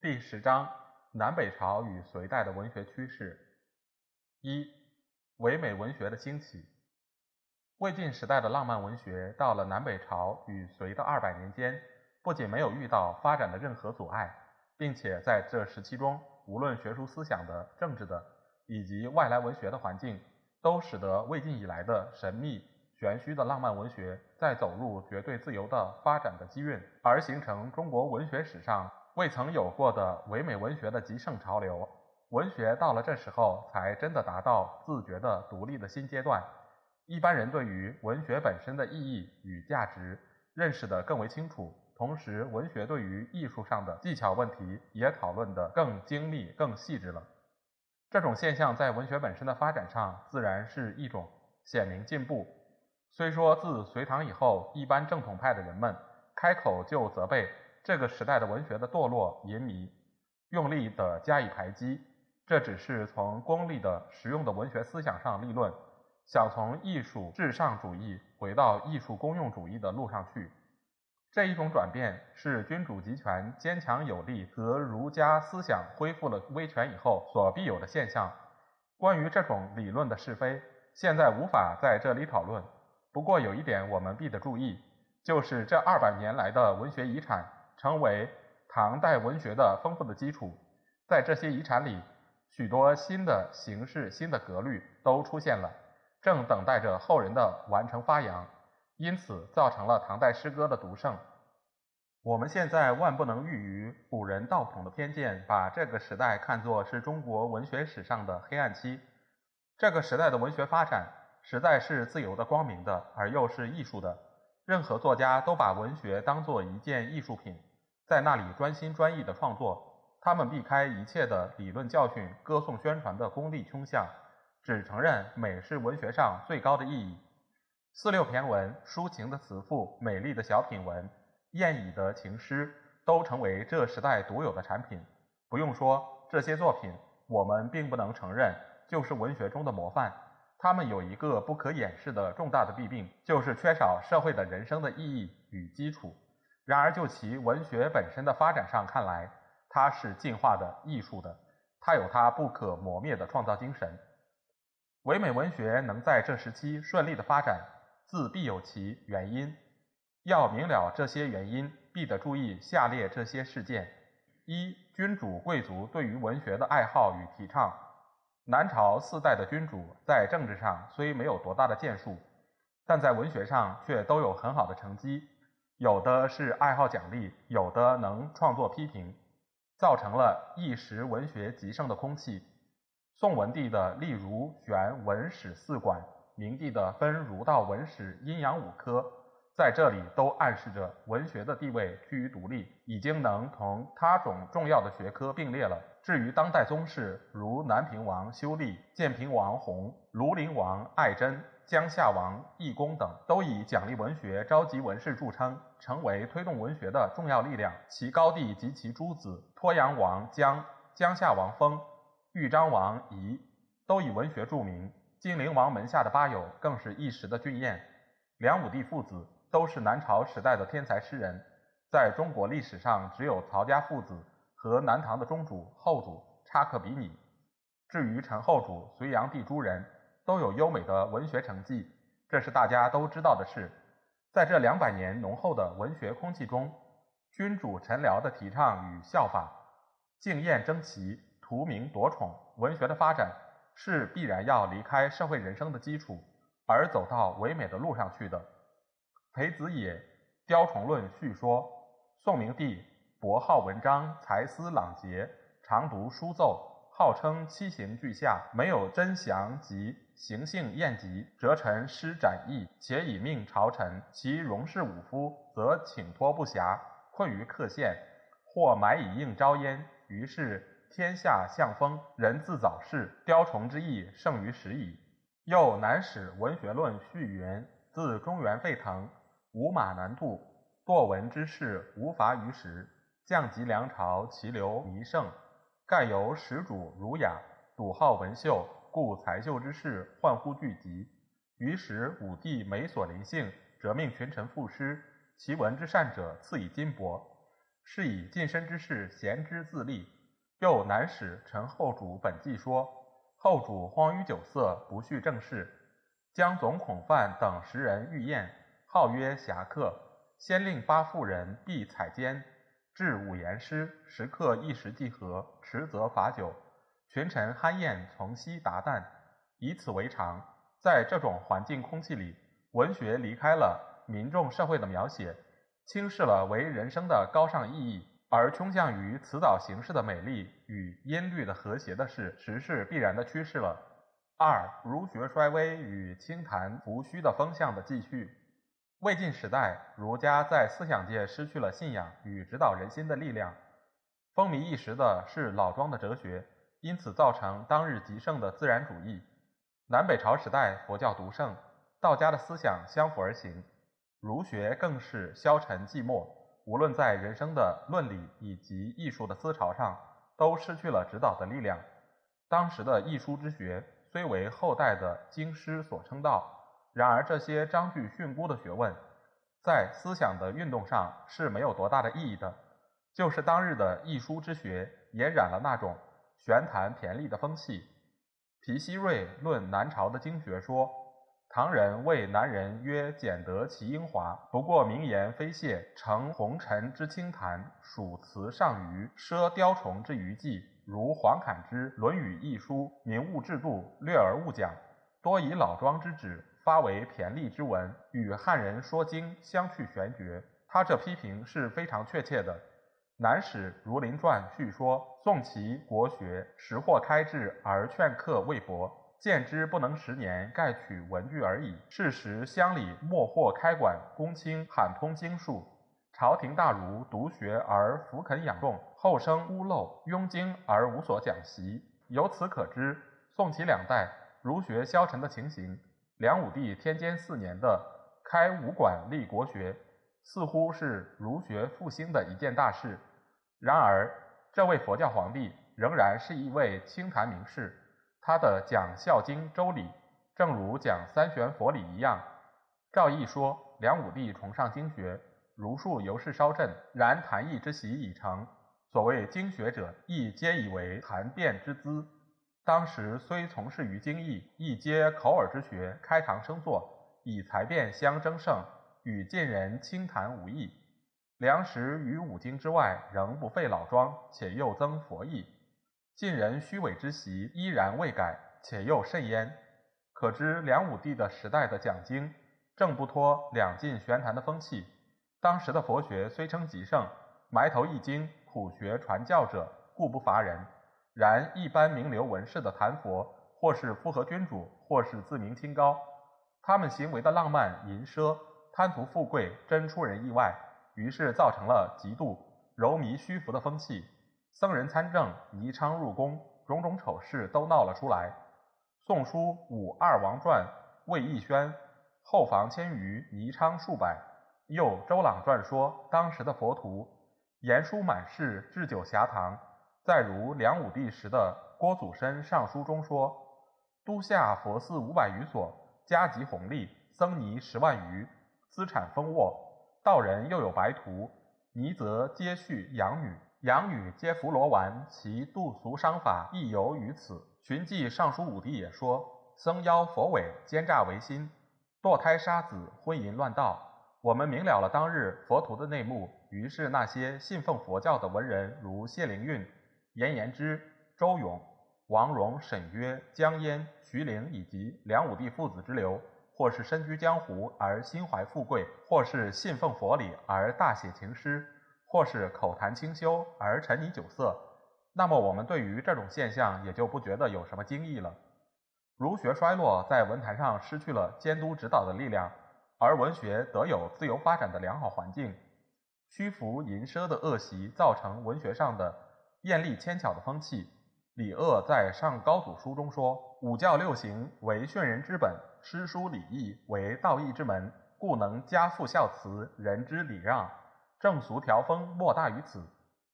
第十章：南北朝与隋代的文学趋势。一、唯美文学的兴起。魏晋时代的浪漫文学，到了南北朝与隋的二百年间，不仅没有遇到发展的任何阻碍，并且在这时期中，无论学术思想的、政治的，以及外来文学的环境。都使得魏晋以来的神秘玄虚的浪漫文学在走入绝对自由的发展的机运，而形成中国文学史上未曾有过的唯美文学的极盛潮流。文学到了这时候，才真的达到自觉的独立的新阶段。一般人对于文学本身的意义与价值认识的更为清楚，同时文学对于艺术上的技巧问题也讨论得更精密、更细致了。这种现象在文学本身的发展上，自然是一种显明进步。虽说自隋唐以后，一般正统派的人们开口就责备这个时代的文学的堕落淫靡，用力的加以排击，这只是从功利的实用的文学思想上立论，想从艺术至上主义回到艺术公用主义的路上去。这一种转变是君主集权坚强有力和儒家思想恢复了威权以后所必有的现象。关于这种理论的是非，现在无法在这里讨论。不过有一点我们必得注意，就是这二百年来的文学遗产成为唐代文学的丰富的基础。在这些遗产里，许多新的形式、新的格律都出现了，正等待着后人的完成发扬。因此，造成了唐代诗歌的独盛。我们现在万不能喻于古人道统的偏见，把这个时代看作是中国文学史上的黑暗期。这个时代的文学发展实在是自由的、光明的，而又是艺术的。任何作家都把文学当作一件艺术品，在那里专心专意的创作。他们避开一切的理论教训、歌颂宣传的功利倾向，只承认美是文学上最高的意义。四六骈文、抒情的词赋、美丽的小品文、艳语的情诗，都成为这时代独有的产品。不用说，这些作品，我们并不能承认就是文学中的模范。他们有一个不可掩饰的重大的弊病，就是缺少社会的人生的意义与基础。然而，就其文学本身的发展上看来，它是进化的、艺术的，它有它不可磨灭的创造精神。唯美文学能在这时期顺利的发展。自必有其原因，要明了这些原因，必得注意下列这些事件：一、君主贵族对于文学的爱好与提倡。南朝四代的君主在政治上虽没有多大的建树，但在文学上却都有很好的成绩，有的是爱好奖励，有的能创作批评，造成了一时文学极盛的空气。宋文帝的立儒玄文史四馆。明帝的分儒道文史阴阳五科，在这里都暗示着文学的地位趋于独立，已经能同他种重要的学科并列了。至于当代宗室，如南平王修立、建平王弘、庐陵王爱真、江夏王义公等，都以奖励文学、召集文士著称，成为推动文学的重要力量。其高帝及其诸子鄱阳王姜、江夏王封、豫章王仪，都以文学著名。金陵王门下的八友更是一时的俊彦，梁武帝父子都是南朝时代的天才诗人，在中国历史上只有曹家父子和南唐的中主后主差可比拟。至于陈后主、隋炀帝诸人，都有优美的文学成绩，这是大家都知道的事。在这两百年浓厚的文学空气中，君主臣僚的提倡与效法，竞艳争奇，图名夺宠，文学的发展。是必然要离开社会人生的基础，而走到唯美的路上去的。裴子野《雕虫论》叙说：宋明帝博好文章，才思朗捷，常读书奏，号称七行俱下，没有真祥及行性晏吉，折臣施展翼，且以命朝臣。其荣氏武夫，则请托不暇，困于客县，或买以应招焉。于是天下向风，人自早逝，雕虫之意胜于时矣。又南史文学论序云：自中原沸腾，五马难渡，堕文之士无法于时。降及梁朝，其流弥盛。盖由始主儒雅，笃好文秀，故才秀之士患乎聚集。于时武帝每所临幸，则命群臣赋诗，其文之善者赐以金帛。是以近身之士贤之自立。又南使陈后主本纪说：后主荒于酒色，不恤政事，将总孔范等十人御宴，号曰侠客。先令八妇人必采监。至五言诗，时刻一时即合，迟则罚酒。群臣酣宴，从昔达旦，以此为常。在这种环境空气里，文学离开了民众社会的描写，轻视了为人生的高尚意义，而倾向于辞藻形式的美丽与音律的和谐的是时势必然的趋势了。二，儒学衰微与清谈浮虚的风向的继续。魏晋时代，儒家在思想界失去了信仰与指导人心的力量，风靡一时的是老庄的哲学，因此造成当日极盛的自然主义。南北朝时代，佛教独盛，道家的思想相辅而行，儒学更是消沉寂寞，无论在人生的论理以及艺术的思潮上，都失去了指导的力量。当时的艺书之学虽为后代的经师所称道。然而，这些章句训诂的学问，在思想的运动上是没有多大的意义的。就是当日的艺书之学，也染了那种玄谈骈俪的风气。皮希瑞论南朝的经学说：“唐人谓南人曰：‘简得其英华，不过名言非谢，成红尘之清谈，属辞上虞，奢雕虫之余迹，如黄侃之《论语一书》，明物制度，略而勿讲，多以老庄之旨。”发为骈俪之文，与汉人说经相去玄绝。他这批评是非常确切的。南史《儒林传》叙说：宋齐国学，识或开智而劝客未博，见之不能十年，盖取文句而已。是时乡里莫或开馆，公卿罕通经术。朝廷大儒独学而弗肯养众，后生屋漏庸经而无所讲习。由此可知，宋齐两代儒学消沉的情形。梁武帝天监四年的开武馆立国学，似乎是儒学复兴的一件大事。然而，这位佛教皇帝仍然是一位清谈名士。他的讲《孝经》《周礼》，正如讲三玄佛理一样。赵翼说，梁武帝崇尚经学，儒术尤是稍振。然谈艺之习已成，所谓经学者，亦皆以为谈辩之资。当时虽从事于经义，亦皆口耳之学，开堂生坐，以才辩相争胜，与晋人轻谈无异。梁实于五经之外，仍不废老庄，且又增佛意。晋人虚伪之习依然未改，且又甚焉。可知梁武帝的时代的讲经，正不脱两晋玄谈的风气。当时的佛学虽称极盛，埋头易经、苦学传教者，固不乏人。然一般名流文士的谈佛，或是附和君主，或是自命清高，他们行为的浪漫淫奢、贪图富贵，真出人意外。于是造成了极度、柔靡虚浮的风气。僧人参政，尼昌入宫，种种丑事都闹了出来。《宋书·武二王传》魏义宣后房千余，倪昌数百。又《周朗传》说，当时的佛徒言书满室，置酒遐堂。再如梁武帝时的郭祖深上书中说：“都下佛寺五百余所，家极宏利，僧尼十万余，资产丰沃。道人又有白徒，尼则皆续养女，养女皆服罗丸，其度俗商法亦由于此。”寻记尚书武帝也说：“僧妖佛伪，奸诈为心，堕胎杀子，昏淫乱道。”我们明了了当日佛陀的内幕，于是那些信奉佛教的文人，如谢灵运。严延之、周永、王戎、沈约、江淹、徐陵以及梁武帝父子之流，或是身居江湖而心怀富贵，或是信奉佛理而大写情诗，或是口谈清修而沉溺酒色，那么我们对于这种现象也就不觉得有什么惊异了。儒学衰落，在文坛上失去了监督指导的力量，而文学得有自由发展的良好环境。虚浮淫奢的恶习，造成文学上的艳丽纤巧的风气。李鄂在《上高祖书》中说：“五教六行为训人之本，诗书礼义为道义之门，故能家父孝慈，人之礼让，正俗条风，莫大于此。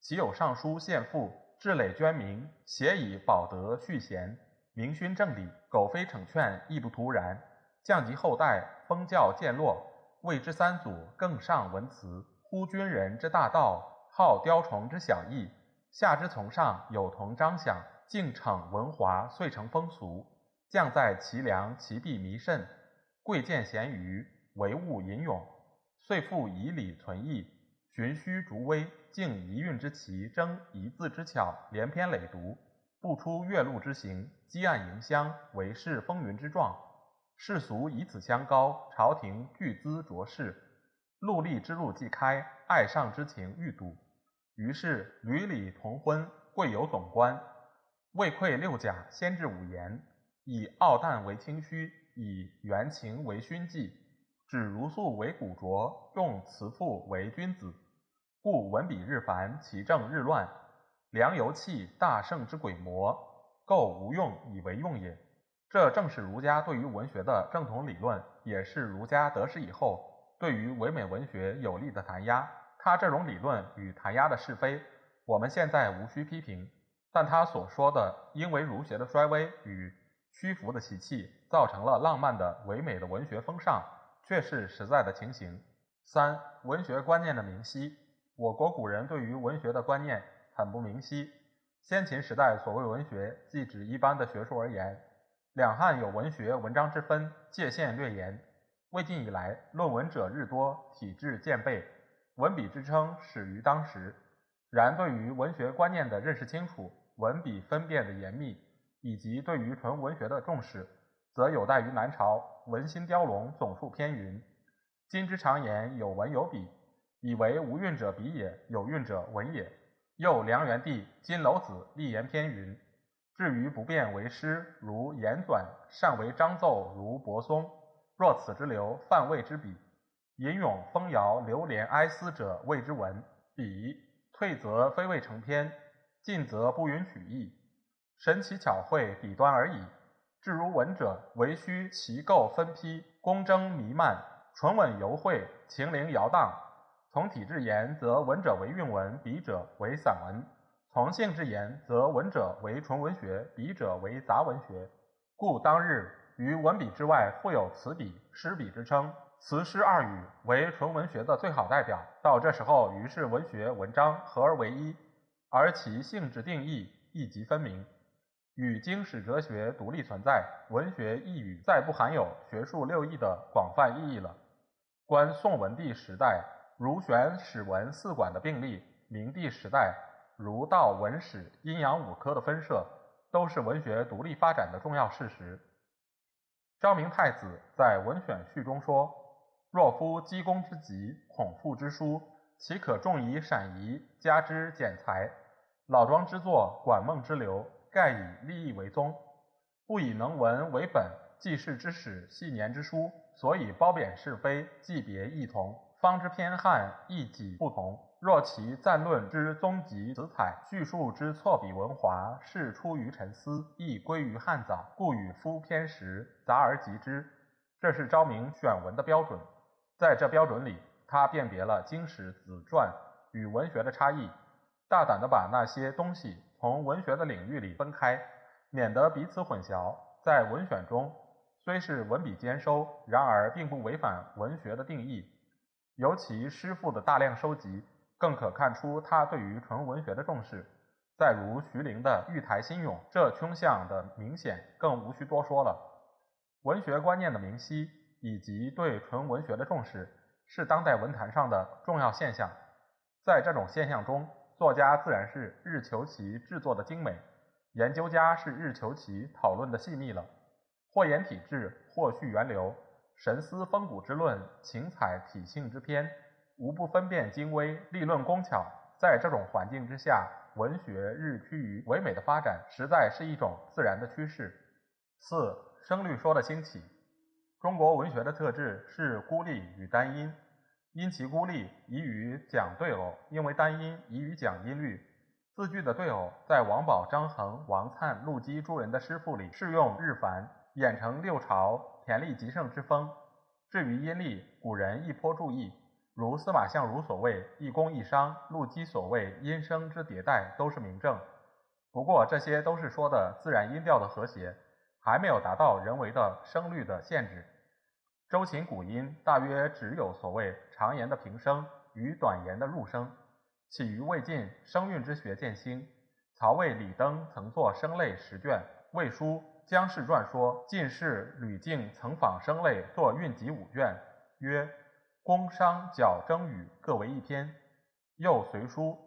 其有尚书献赋，志累捐民，写以保德续贤。”明勋正礼，苟非逞劝，亦不徒然。降及后代，封教渐落，谓之三祖更上文辞。呼军人之大道，好雕虫之小艺，下之从上，有同张响，敬逞文华，遂成风俗。将在其梁，其壁弥甚。贵贱咸鱼，唯物吟咏，遂复以礼存义，循虚逐微，敬一韵之奇，争一字之巧，连篇累读。不出月禄之行，积案迎香，为世风云之状。世俗以此相高，朝廷巨资卓饰，陆吏之路既开，爱上之情愈笃。于是屡礼同婚，贵有总官，未愧六甲，先至五言，以傲诞为清虚，以元情为勋纪，指如素为古拙，用辞赋为君子。故文笔日繁，其政日乱。良由器，大圣之鬼魔，构无用以为用也。这正是儒家对于文学的正统理论，也是儒家得势以后对于唯美文学有力的弹压。他这种理论与弹压的是非，我们现在无需批评。但他所说的，因为儒学的衰微与虚浮的习气，造成了浪漫的唯美的文学风尚，却是实在的情形。三、文学观念的明晰。我国古人对于文学的观念。很不明晰。先秦时代所谓文学，即指一般的学术而言。两汉有文学文章之分，界限略严。魏晋以来，论文者日多，体制渐备，文笔之称始于当时。然对于文学观念的认识清楚，文笔分辨的严密，以及对于纯文学的重视，则有待于南朝。文心雕龙，总数偏云。今之常言有文有笔，以为无韵者笔也，有韵者文也。又梁元帝金楼子立言篇云：“至于不变为诗，如言纂；善为章奏，如柏松。若此之流，泛谓之笔。吟咏风摇，流连哀思者，谓之文。笔退则非谓成篇，进则不允取义。神奇巧绘，笔端而已。至如文者，唯须其构分批，工征弥漫，纯稳尤会，情灵摇荡。”从体制言，则文者为韵文，笔者为散文；从性质言，则文者为纯文学，笔者为杂文学。故当日于文笔之外，复有词笔、诗笔之称。词诗二语为纯文学的最好代表。到这时候，于是文学、文章合而为一，而其性质定义亦即分明，与经史哲学独立存在。文学一语再不含有学术六艺的广泛意义了。观宋文帝时代。如玄史文四馆的并立，明帝时代儒道文史阴阳五科的分设，都是文学独立发展的重要事实。昭明太子在《文选序》中说：“若夫积功之极，孔父之书，岂可重以闪移，加之减裁？老庄之作，管孟之流，盖以立意为宗，不以能文为本。记事之史，系年之书，所以褒贬是非，记别异同。”方之偏汉，亦己不同。若其赞论之宗极辞采，叙述之错笔文华，是出于沉思，亦归于汉早，故与夫偏时，杂而集之。这是昭明选文的标准。在这标准里，他辨别了经史子传与文学的差异，大胆地把那些东西从文学的领域里分开，免得彼此混淆。在文选中，虽是文笔兼收，然而并不违反文学的定义。尤其诗赋的大量收集，更可看出他对于纯文学的重视。再如徐陵的《玉台新咏》，这倾向的明显，更无需多说了。文学观念的明晰以及对纯文学的重视，是当代文坛上的重要现象。在这种现象中，作家自然是日求其制作的精美，研究家是日求其讨论的细密了。或言体制，或叙源流。神思风骨之论，情采体性之篇，无不分辨精微，立论工巧。在这种环境之下，文学日趋于唯美的发展，实在是一种自然的趋势。四、声律说的兴起。中国文学的特质是孤立与单音，因其孤立，宜于讲对偶；因为单音，宜于讲音律。字句的对偶，在王宝、张衡、王粲、陆机诸人的诗赋里适用日繁，演成六朝田力极盛之风。至于音律，古人亦颇注意，如司马相如所谓“一宫一商”，陆机所谓“音声之迭代”，都是明证。不过这些都是说的自然音调的和谐。还没有达到人为的声律的限制。周秦古音大约只有所谓长言的平声与短言的入声。起于魏晋，声韵之学渐兴。曹魏李登曾作声类十卷。魏书姜氏传说晋士吕敬曾仿声类作韵集五卷，曰《宫商角征羽各为一篇。又随书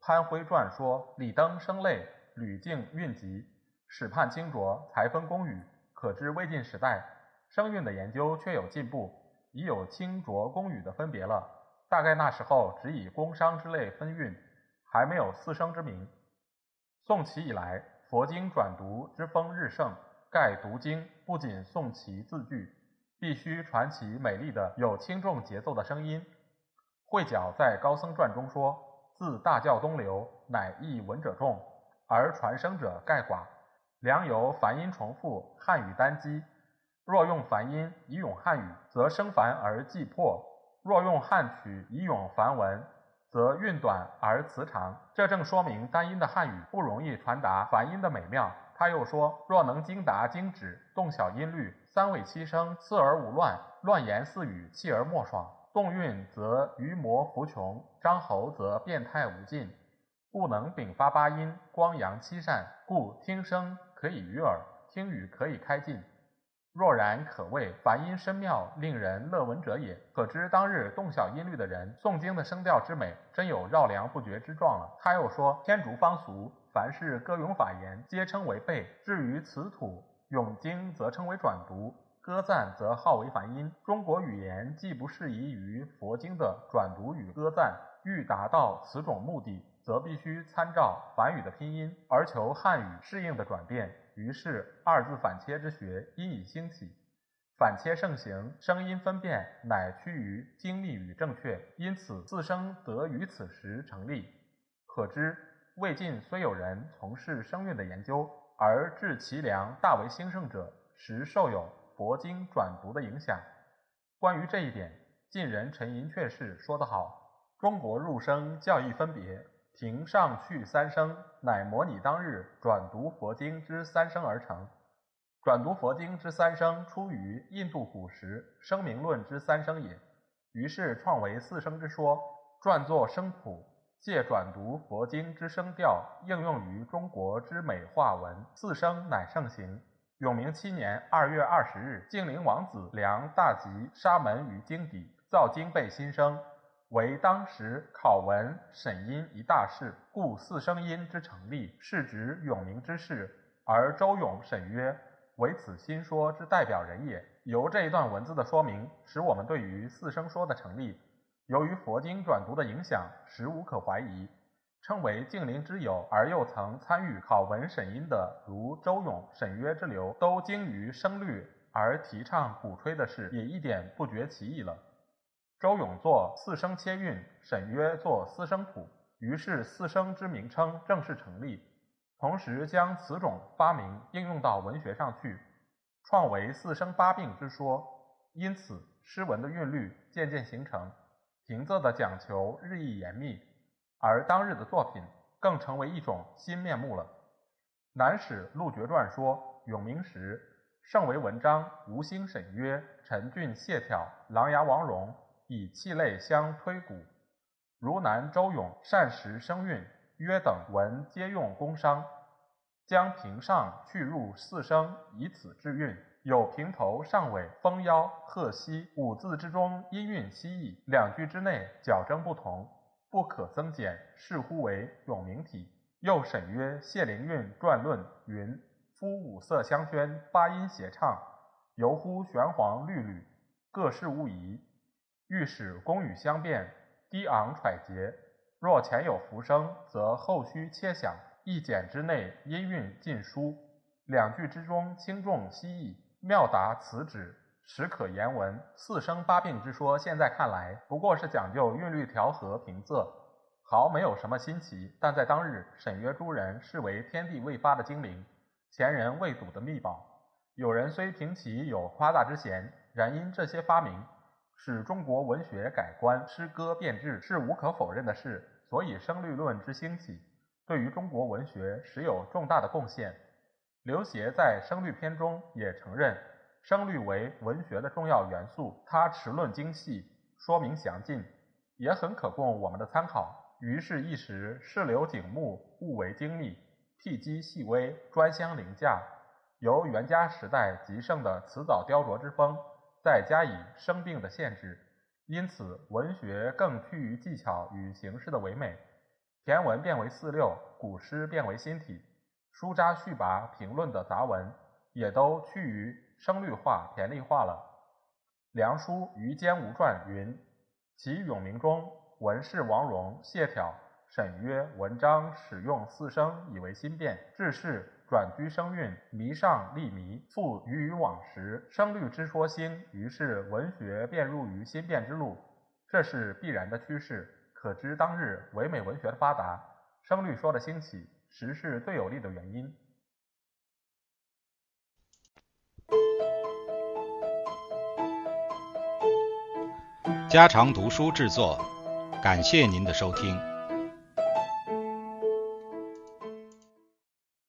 潘辉传说李登声类，吕敬韵集。始判清浊，才分公与，可知魏晋时代声韵的研究确有进步，已有清浊公与的分别了。大概那时候只以宫商之类分韵，还没有四声之名。宋齐以来，佛经转读之风日盛，盖读经不仅诵其字句，必须传其美丽的有轻重节奏的声音。慧角在《高僧传》中说：“自大教东流，乃译闻者众，而传声者盖寡。”良由梵音重复，汉语单机。若用梵音以咏汉语，则声繁而际破；若用汉曲以咏梵文，则韵短而词长。这正说明单音的汉语不容易传达梵音的美妙。他又说：若能精达精指，动小音律，三尾七声，次而无乱，乱言似语，气而莫爽。动韵则余魔弗穷，张喉则变态无尽。不能禀发八音，光阳七善，故听声。可以于耳，听语可以开禁。若然可谓梵音深妙，令人乐闻者也。可知当日动晓音律的人诵经的声调之美，真有绕梁不绝之状了。他又说：天竺方俗，凡是歌咏法言，皆称为背；至于此土咏经，则称为转读；歌赞则号为梵音。中国语言既不适宜于佛经的转读与歌赞，欲达到此种目的。则必须参照梵语的拼音，而求汉语适应的转变。于是二字反切之学因以兴起，反切盛行，声音分辨乃趋于精密与正确，因此自声得于此时成立。可知魏晋虽有人从事声韵的研究，而致其良大为兴盛者，实受有佛经转读的影响。关于这一点，晋人陈寅恪是说得好：“中国入声教义分别。”庭上去三声，乃模拟当日转读佛经之三声而成。转读佛经之三声，出于印度古时声明论之三声也。于是创为四声之说，撰作声谱，借转读佛经之声调，应用于中国之美化文。四声乃盛行。永明七年二月二十日，晋陵王子梁大吉沙门于京底，造经备新声。为当时考文审音一大事，故四声音之成立，是指永明之事，而周永、沈约为此新说之代表人也。由这一段文字的说明，使我们对于四声说的成立，由于佛经转读的影响，实无可怀疑。称为敬陵之友，而又曾参与考文审音的，如周永、沈约之流，都精于声律而提倡鼓吹的事，也一点不觉其意了。周永作四声切韵，沈约作四声谱，于是四声之名称正式成立。同时将此种发明应用到文学上去，创为四声八病之说。因此诗文的韵律渐渐形成，平仄的讲求日益严密，而当日的作品更成为一种新面目了。南史陆绝传说，永明时盛为文章，吴兴沈约、陈俊谢眺、琅琊王戎。以气类相推鼓，如南周永善识声韵，约等文皆用宫商，将平上去入四声，以此制韵。有平头上尾丰腰鹤息五字之中音韵稀异，两句之内矫正不同，不可增减，视乎为永明体。又沈约谢灵运传论云：夫五色相宣，八音谐唱，犹乎玄黄绿缕，各事无疑。欲使宫羽相变，低昂揣节，若前有浮声，则后须切响。一简之内，音韵尽疏。两句之中，轻重悉异，妙达此旨，实可言文。四声八病之说，现在看来不过是讲究韵律调和平仄，毫没有什么新奇。但在当日，沈约诸人视为天地未发的精灵，前人未睹的秘宝。有人虽评其有夸大之嫌，然因这些发明使中国文学改观，诗歌变质，是无可否认的事。所以声律论之兴起，对于中国文学实有重大的贡献。刘勰在声律篇中也承认声律为文学的重要元素，他持论精细，说明详尽，也很可供我们的参考。于是，一时世流景目，物为精密，辟机细微，专香凌驾。由元嘉时代极盛的辞藻雕琢之风，再加以生病的限制，因此文学更趋于技巧与形式的唯美，骈文变为四六，古诗变为新体，书札序跋评论的杂文也都趋于声律化、骈俪化了。梁书《于坚无传》云：“其咏鸣中，文士王戎、谢朓、沈约、文章使用四声，以为新变，致是。”转居声韵，迷上立迷，复于于往时，声律之说兴，于是文学便入于新变之路，这是必然的趋势。可知当日唯美文学的发达，声律说的兴起，实是最有力的原因。家常读书制作，感谢您的收听。